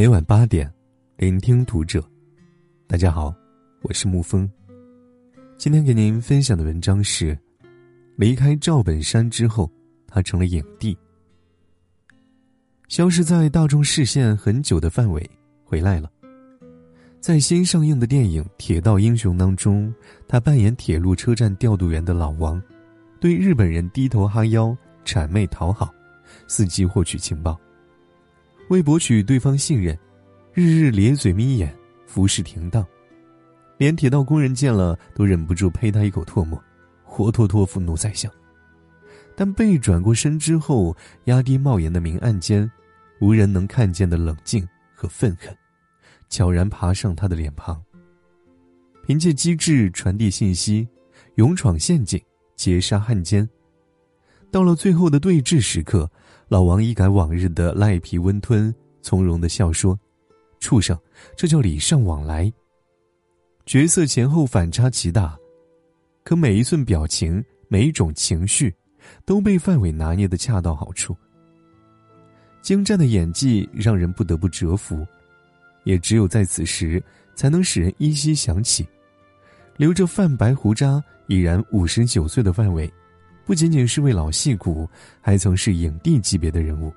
每晚八点，聆听读者。大家好，我是沐风。今天给您分享的文章是：离开赵本山之后，他成了影帝。消失在大众视线很久的范伟回来了。在新上映的电影《铁道英雄》当中，他扮演铁路车站调度员的老王，对日本人低头哈腰、谄媚讨好，伺机获取情报。为博取对方信任，日日咧嘴眯眼，服侍停当，连铁道工人见了都忍不住呸他一口唾沫，活脱脱愤怒在相。但背转过身之后，压低帽檐的明暗间，无人能看见的冷静和愤恨，悄然爬上他的脸庞。凭借机智传递信息，勇闯陷阱，劫杀汉奸。到了最后的对峙时刻。老王一改往日的赖皮温吞，从容的笑说：“畜生，这叫礼尚往来。”角色前后反差极大，可每一寸表情、每一种情绪，都被范伟拿捏的恰到好处。精湛的演技让人不得不折服，也只有在此时，才能使人依稀想起，留着泛白胡渣、已然五十九岁的范伟。不仅仅是位老戏骨，还曾是影帝级别的人物。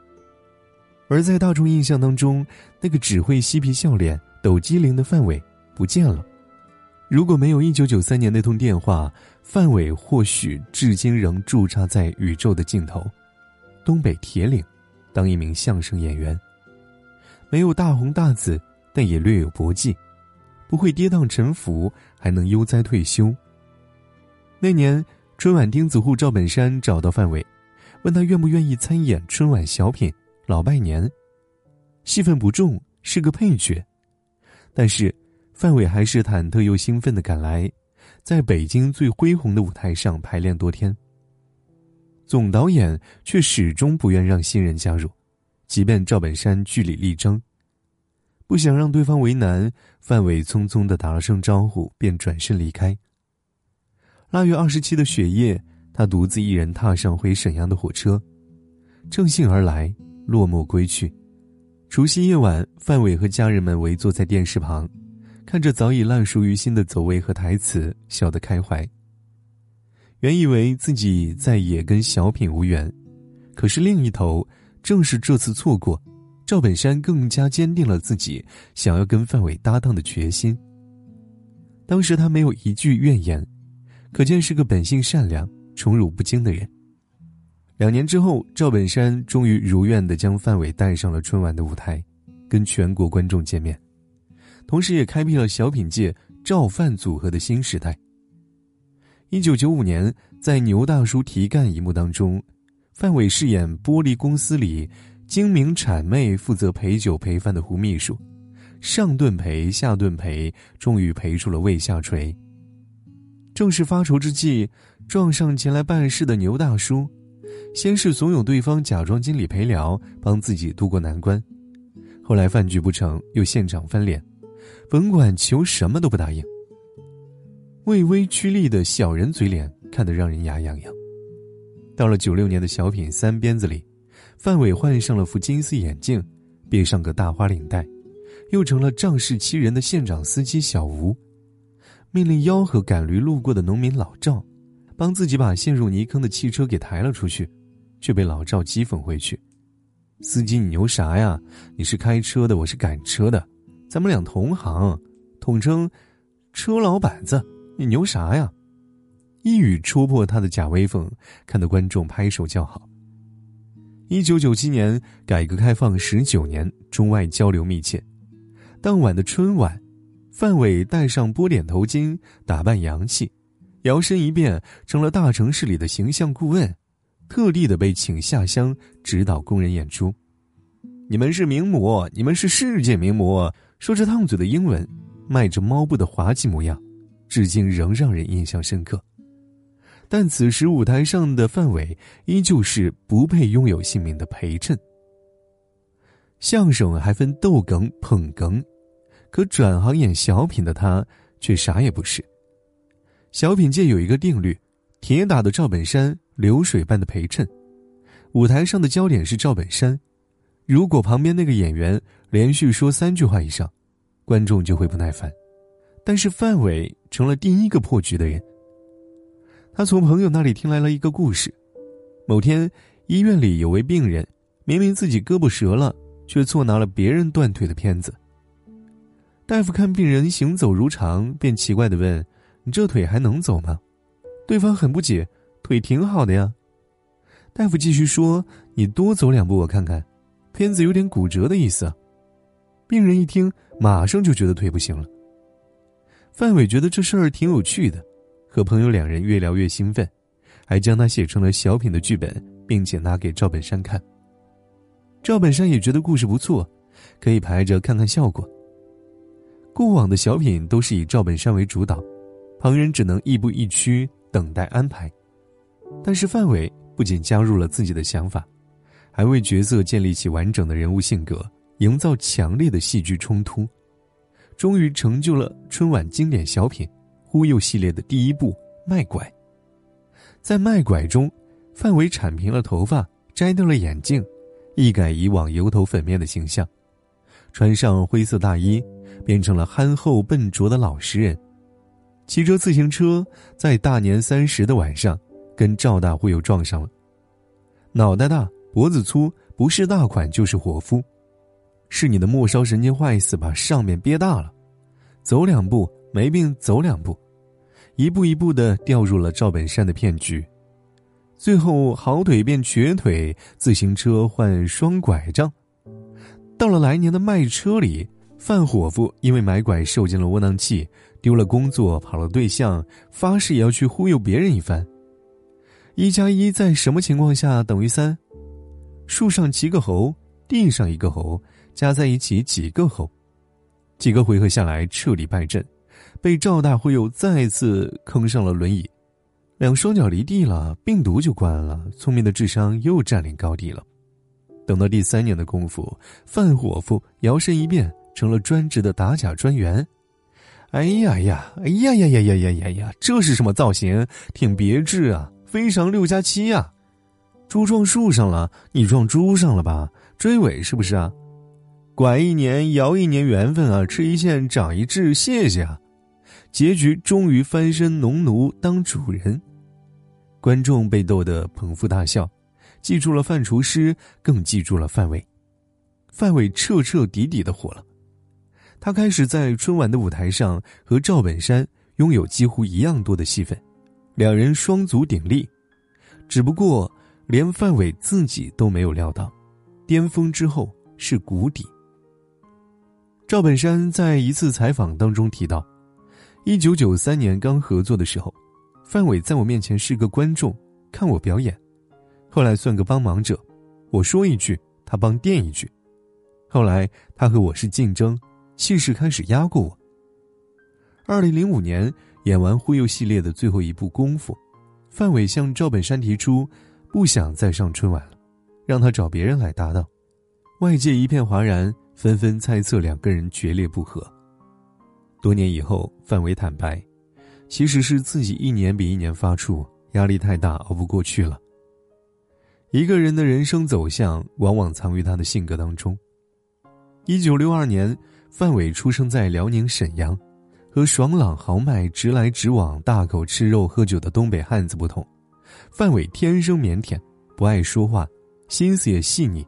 而在大众印象当中，那个只会嬉皮笑脸、抖机灵的范伟不见了。如果没有一九九三年那通电话，范伟或许至今仍驻扎在宇宙的尽头，东北铁岭，当一名相声演员。没有大红大紫，但也略有搏技，不会跌宕沉浮，还能悠哉退休。那年。春晚钉子户赵本山找到范伟，问他愿不愿意参演春晚小品《老拜年》，戏份不重，是个配角，但是范伟还是忐忑又兴奋的赶来，在北京最恢宏的舞台上排练多天。总导演却始终不愿让新人加入，即便赵本山据理力争，不想让对方为难，范伟匆匆的打了声招呼，便转身离开。腊月二十七的雪夜，他独自一人踏上回沈阳的火车，乘兴而来，落寞归去。除夕夜晚，范伟和家人们围坐在电视旁，看着早已烂熟于心的走位和台词，笑得开怀。原以为自己再也跟小品无缘，可是另一头，正是这次错过，赵本山更加坚定了自己想要跟范伟搭档的决心。当时他没有一句怨言。可见是个本性善良、宠辱不惊的人。两年之后，赵本山终于如愿的将范伟带上了春晚的舞台，跟全国观众见面，同时也开辟了小品界赵范组合的新时代。一九九五年，在牛大叔提干一幕当中，范伟饰演玻璃公司里精明谄媚、负责陪酒陪饭的胡秘书，上顿陪下顿陪，终于陪出了胃下垂。正是发愁之际，撞上前来办事的牛大叔，先是怂恿对方假装经理陪聊，帮自己渡过难关，后来饭局不成，又现场翻脸，甭管求什么都不答应。畏威趋利的小人嘴脸，看得让人牙痒痒。到了九六年的小品《三鞭子》里，范伟换上了副金丝眼镜，别上个大花领带，又成了仗势欺人的县长司机小吴。命令吆喝赶驴路过的农民老赵，帮自己把陷入泥坑的汽车给抬了出去，却被老赵讥讽回去：“司机，你牛啥呀？你是开车的，我是赶车的，咱们俩同行，统称车老板子。你牛啥呀？”一语戳破他的假威风，看得观众拍手叫好。一九九七年，改革开放十九年，中外交流密切，当晚的春晚。范伟戴上波点头巾，打扮洋气，摇身一变成了大城市里的形象顾问，特地的被请下乡指导工人演出。你们是名模，你们是世界名模，说着烫嘴的英文，迈着猫步的滑稽模样，至今仍让人印象深刻。但此时舞台上的范伟依旧是不配拥有姓名的陪衬。相声还分逗哏、捧哏。可转行演小品的他却啥也不是。小品界有一个定律：铁打的赵本山，流水般的陪衬。舞台上的焦点是赵本山，如果旁边那个演员连续说三句话以上，观众就会不耐烦。但是范伟成了第一个破局的人。他从朋友那里听来了一个故事：某天，医院里有位病人，明明自己胳膊折了，却错拿了别人断腿的片子。大夫看病人行走如常，便奇怪的问：“你这腿还能走吗？”对方很不解：“腿挺好的呀。”大夫继续说：“你多走两步，我看看，片子有点骨折的意思。”病人一听，马上就觉得腿不行了。范伟觉得这事儿挺有趣的，和朋友两人越聊越兴奋，还将它写成了小品的剧本，并且拿给赵本山看。赵本山也觉得故事不错，可以排着看看效果。过往的小品都是以赵本山为主导，旁人只能亦步亦趋等待安排。但是范伟不仅加入了自己的想法，还为角色建立起完整的人物性格，营造强烈的戏剧冲突。终于成就了春晚经典小品《忽悠》系列的第一部《卖拐》。在《卖拐》中，范伟铲平了头发，摘掉了眼镜，一改以往油头粉面的形象，穿上灰色大衣，变成了憨厚笨拙的老实人。骑着自行车，在大年三十的晚上，跟赵大忽悠撞上了。脑袋大，脖子粗，不是大款就是伙夫。是你的末梢神经坏死，把上面憋大了，走两步没病，走两步，一步一步的掉入了赵本山的骗局，最后好腿变瘸腿，自行车换双拐杖。到了来年的卖车里，范伙夫因为买拐受尽了窝囊气，丢了工作，跑了对象，发誓也要去忽悠别人一番。一加一在什么情况下等于三？树上骑个猴，地上一个猴。加在一起几个猴，几个回合下来彻底败阵，被赵大忽悠再次坑上了轮椅，两双脚离地了，病毒就关了，聪明的智商又占领高地了。等到第三年的功夫，范伙夫摇身一变成了专职的打假专员。哎呀呀，哎呀呀呀呀呀呀呀，这是什么造型？挺别致啊！非常六加七呀！猪撞树上了，你撞猪上了吧？追尾是不是啊？拐一年，摇一年，缘分啊！吃一堑，长一智，谢谢啊！结局终于翻身农奴当主人，观众被逗得捧腹大笑，记住了范厨师，更记住了范伟。范伟彻彻底底的火了，他开始在春晚的舞台上和赵本山拥有几乎一样多的戏份，两人双足鼎立。只不过，连范伟自己都没有料到，巅峰之后是谷底。赵本山在一次采访当中提到，一九九三年刚合作的时候，范伟在我面前是个观众，看我表演，后来算个帮忙者，我说一句，他帮垫一句，后来他和我是竞争，气势开始压过我。二零零五年演完《忽悠》系列的最后一部《功夫》，范伟向赵本山提出，不想再上春晚了，让他找别人来搭档，外界一片哗然。纷纷猜测两个人决裂不和。多年以后，范伟坦白，其实是自己一年比一年发怵，压力太大，熬不过去了。一个人的人生走向，往往藏于他的性格当中。一九六二年，范伟出生在辽宁沈阳，和爽朗豪迈、直来直往、大口吃肉喝酒的东北汉子不同，范伟天生腼腆，不爱说话，心思也细腻。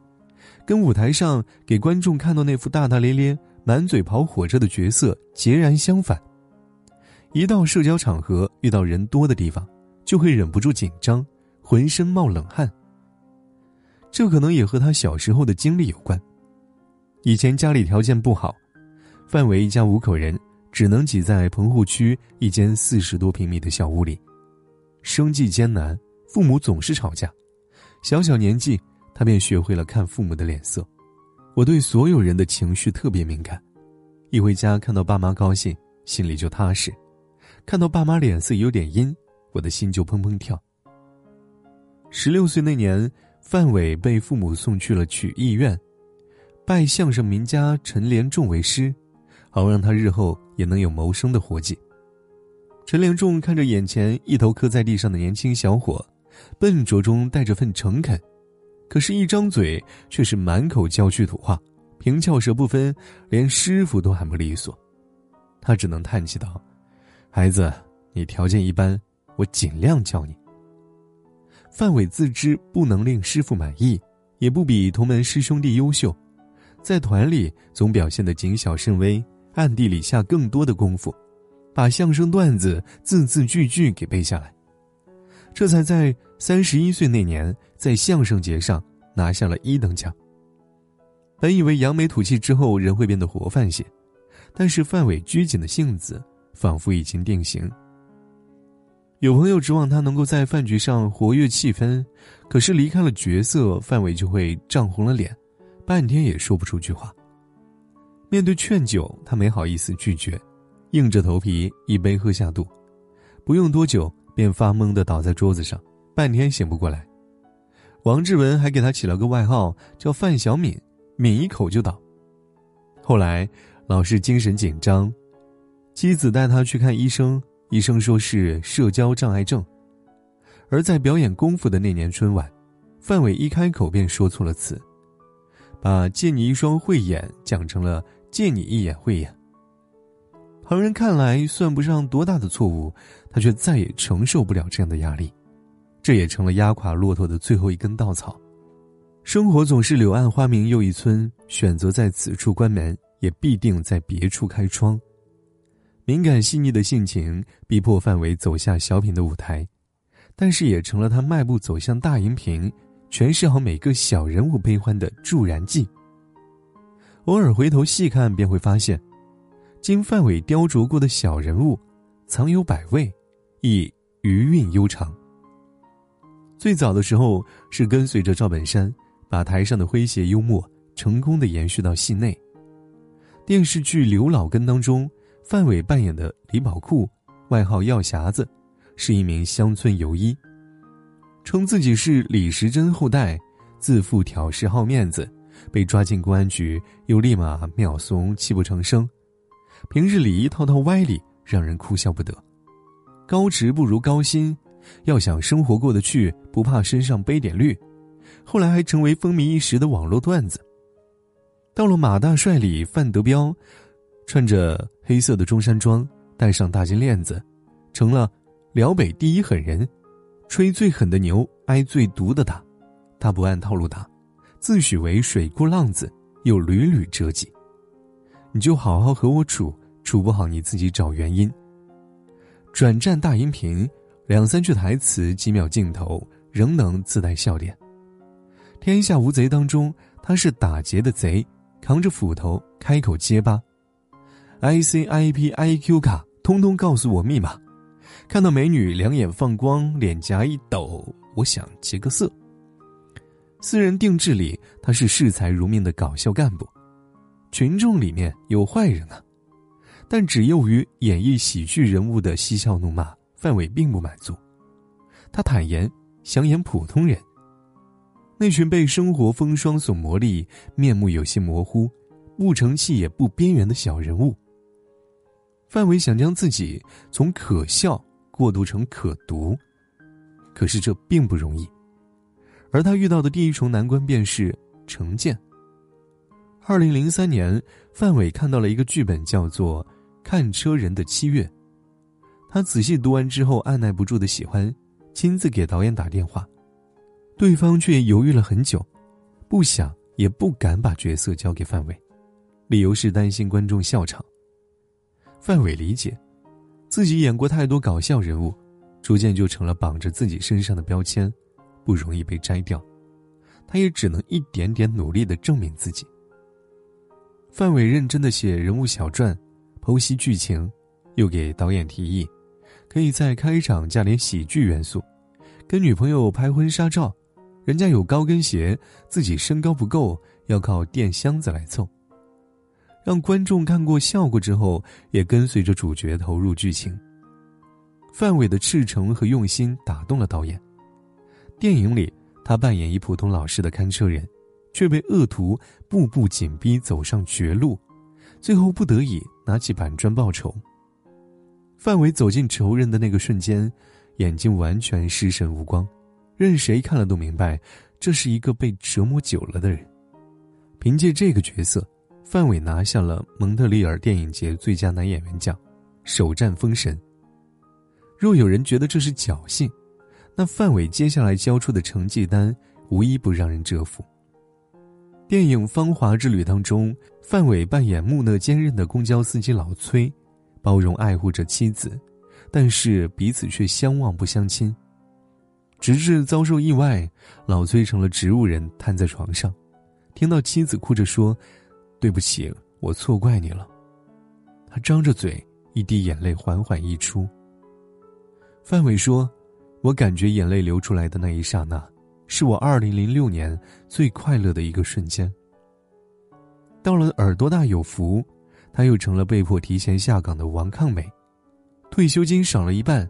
跟舞台上给观众看到那副大大咧咧、满嘴跑火车的角色截然相反。一到社交场合，遇到人多的地方，就会忍不住紧张，浑身冒冷汗。这可能也和他小时候的经历有关。以前家里条件不好，范伟一家五口人只能挤在棚户区一间四十多平米的小屋里，生计艰难，父母总是吵架，小小年纪。他便学会了看父母的脸色。我对所有人的情绪特别敏感，一回家看到爸妈高兴，心里就踏实；看到爸妈脸色有点阴，我的心就砰砰跳。十六岁那年，范伟被父母送去了曲艺院，拜相声名家陈连仲为师，好让他日后也能有谋生的活计。陈连仲看着眼前一头磕在地上的年轻小伙，笨拙中带着份诚恳。可是，一张嘴却是满口郊区土话，平翘舌不分，连师傅都喊不利索。他只能叹气道：“孩子，你条件一般，我尽量教你。”范伟自知不能令师傅满意，也不比同门师兄弟优秀，在团里总表现得谨小慎微，暗地里下更多的功夫，把相声段子字字句句给背下来，这才在三十一岁那年在相声节上拿下了一等奖。本以为扬眉吐气之后人会变得活泛些，但是范伟拘谨的性子仿佛已经定型。有朋友指望他能够在饭局上活跃气氛，可是离开了角色，范伟就会涨红了脸，半天也说不出句话。面对劝酒，他没好意思拒绝，硬着头皮一杯喝下肚，不用多久便发懵的倒在桌子上，半天醒不过来。王志文还给他起了个外号叫范小敏，抿一口就倒。后来老是精神紧张，妻子带他去看医生。医生说是社交障碍症，而在表演功夫的那年春晚，范伟一开口便说错了词，把“借你一双慧眼”讲成了“借你一眼慧眼”。旁人看来算不上多大的错误，他却再也承受不了这样的压力，这也成了压垮骆驼的最后一根稻草。生活总是柳暗花明又一村，选择在此处关门，也必定在别处开窗。敏感细腻的性情逼迫范伟走下小品的舞台，但是也成了他迈步走向大荧屏、诠释好每个小人物悲欢的助燃剂。偶尔回头细看，便会发现，经范伟雕琢过的小人物，藏有百味，亦余韵悠长。最早的时候是跟随着赵本山，把台上的诙谐幽默成功的延续到戏内。电视剧《刘老根》当中。范伟扮演的李宝库，外号药匣子，是一名乡村游医，称自己是李时珍后代，自负挑事好面子，被抓进公安局又立马秒怂泣不成声，平日里一套套歪理让人哭笑不得。高职不如高薪，要想生活过得去，不怕身上背点绿，后来还成为风靡一时的网络段子。到了马大帅里，范德彪。穿着黑色的中山装，戴上大金链子，成了辽北第一狠人，吹最狠的牛，挨最毒的打。他不按套路打，自诩为水库浪子，又屡屡折戟。你就好好和我处，处不好你自己找原因。转战大荧屏，两三句台词，几秒镜头，仍能自带笑点。天下无贼当中，他是打劫的贼，扛着斧头，开口结巴。I C I P I Q 卡，通通告诉我密码。看到美女，两眼放光，脸颊一抖，我想结个色。私人定制里，他是视财如命的搞笑干部。群众里面有坏人啊，但只囿于演绎喜剧人物的嬉笑怒骂，范伟并不满足。他坦言想演普通人。那群被生活风霜所磨砺、面目有些模糊、不成器也不边缘的小人物。范伟想将自己从可笑过渡成可读，可是这并不容易。而他遇到的第一重难关便是成见。二零零三年，范伟看到了一个剧本，叫做《看车人的七月》。他仔细读完之后，按耐不住的喜欢，亲自给导演打电话，对方却犹豫了很久，不想也不敢把角色交给范伟，理由是担心观众笑场。范伟理解，自己演过太多搞笑人物，逐渐就成了绑着自己身上的标签，不容易被摘掉。他也只能一点点努力的证明自己。范伟认真的写人物小传，剖析剧情，又给导演提议，可以在开场加点喜剧元素，跟女朋友拍婚纱照，人家有高跟鞋，自己身高不够，要靠垫箱子来凑。让观众看过笑过之后，也跟随着主角投入剧情。范伟的赤诚和用心打动了导演。电影里，他扮演一普通老师的看车人，却被恶徒步步紧逼，走上绝路，最后不得已拿起板砖报仇。范伟走进仇人的那个瞬间，眼睛完全失神无光，任谁看了都明白，这是一个被折磨久了的人。凭借这个角色，范伟拿下了蒙特利尔电影节最佳男演员奖，首战封神。若有人觉得这是侥幸，那范伟接下来交出的成绩单无一不让人折服。电影《芳华之旅》当中，范伟扮演木讷坚韧的公交司机老崔，包容爱护着妻子，但是彼此却相望不相亲。直至遭受意外，老崔成了植物人，瘫在床上，听到妻子哭着说：“对不起，我错怪你了。”他张着嘴，一滴眼泪缓缓溢出。范伟说：“我感觉眼泪流出来的那一刹那，是我2006年最快乐的一个瞬间。”到了耳朵大有福，他又成了被迫提前下岗的王抗美，退休金少了一半，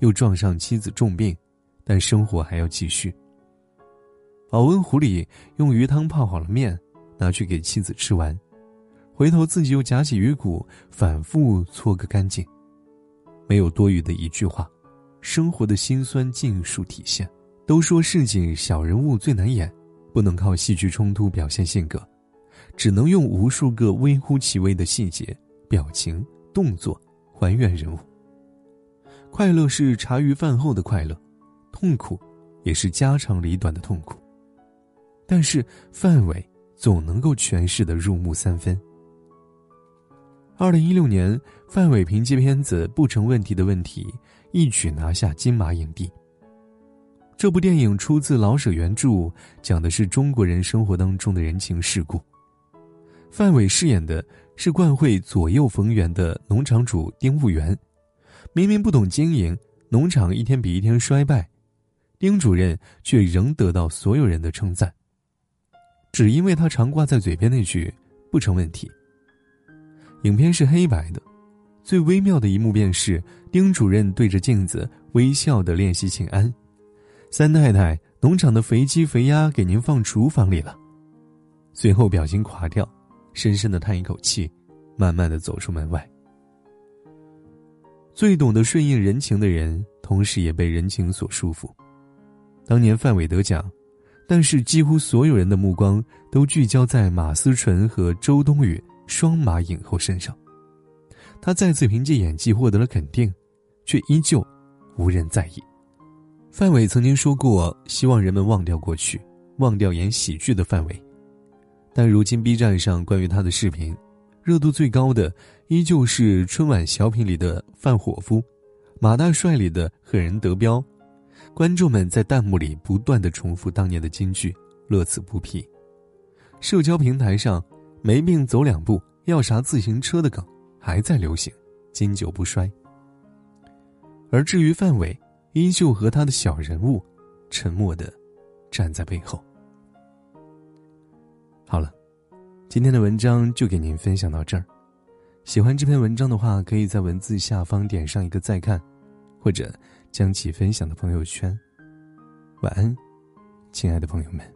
又撞上妻子重病。但生活还要继续。保温壶里用鱼汤泡好了面，拿去给妻子吃完，回头自己又夹起鱼骨，反复搓个干净。没有多余的一句话，生活的辛酸尽数体现。都说市井小人物最难演，不能靠戏剧冲突表现性格，只能用无数个微乎其微的细节、表情、动作还原人物。快乐是茶余饭后的快乐。痛苦，也是家长里短的痛苦。但是范伟总能够诠释的入木三分。二零一六年，范伟凭借片子《不成问题的问题》一举拿下金马影帝。这部电影出自老舍原著，讲的是中国人生活当中的人情世故。范伟饰演的是冠会左右逢源的农场主丁务员，明明不懂经营，农场一天比一天衰败。丁主任却仍得到所有人的称赞，只因为他常挂在嘴边那句“不成问题”。影片是黑白的，最微妙的一幕便是丁主任对着镜子微笑的练习请安：“三太太，农场的肥鸡肥鸭给您放厨房里了。”随后表情垮掉，深深的叹一口气，慢慢的走出门外。最懂得顺应人情的人，同时也被人情所束缚。当年范伟得奖，但是几乎所有人的目光都聚焦在马思纯和周冬雨双马影后身上。他再次凭借演技获得了肯定，却依旧无人在意。范伟曾经说过，希望人们忘掉过去，忘掉演喜剧的范伟。但如今 B 站上关于他的视频，热度最高的依旧是春晚小品里的范伙夫，马大帅里的狠人德彪。观众们在弹幕里不断的重复当年的金句，乐此不疲。社交平台上“没病走两步，要啥自行车”的梗还在流行，经久不衰。而至于范伟，依旧和他的小人物，沉默的站在背后。好了，今天的文章就给您分享到这儿。喜欢这篇文章的话，可以在文字下方点上一个再看，或者。将其分享到朋友圈。晚安，亲爱的朋友们。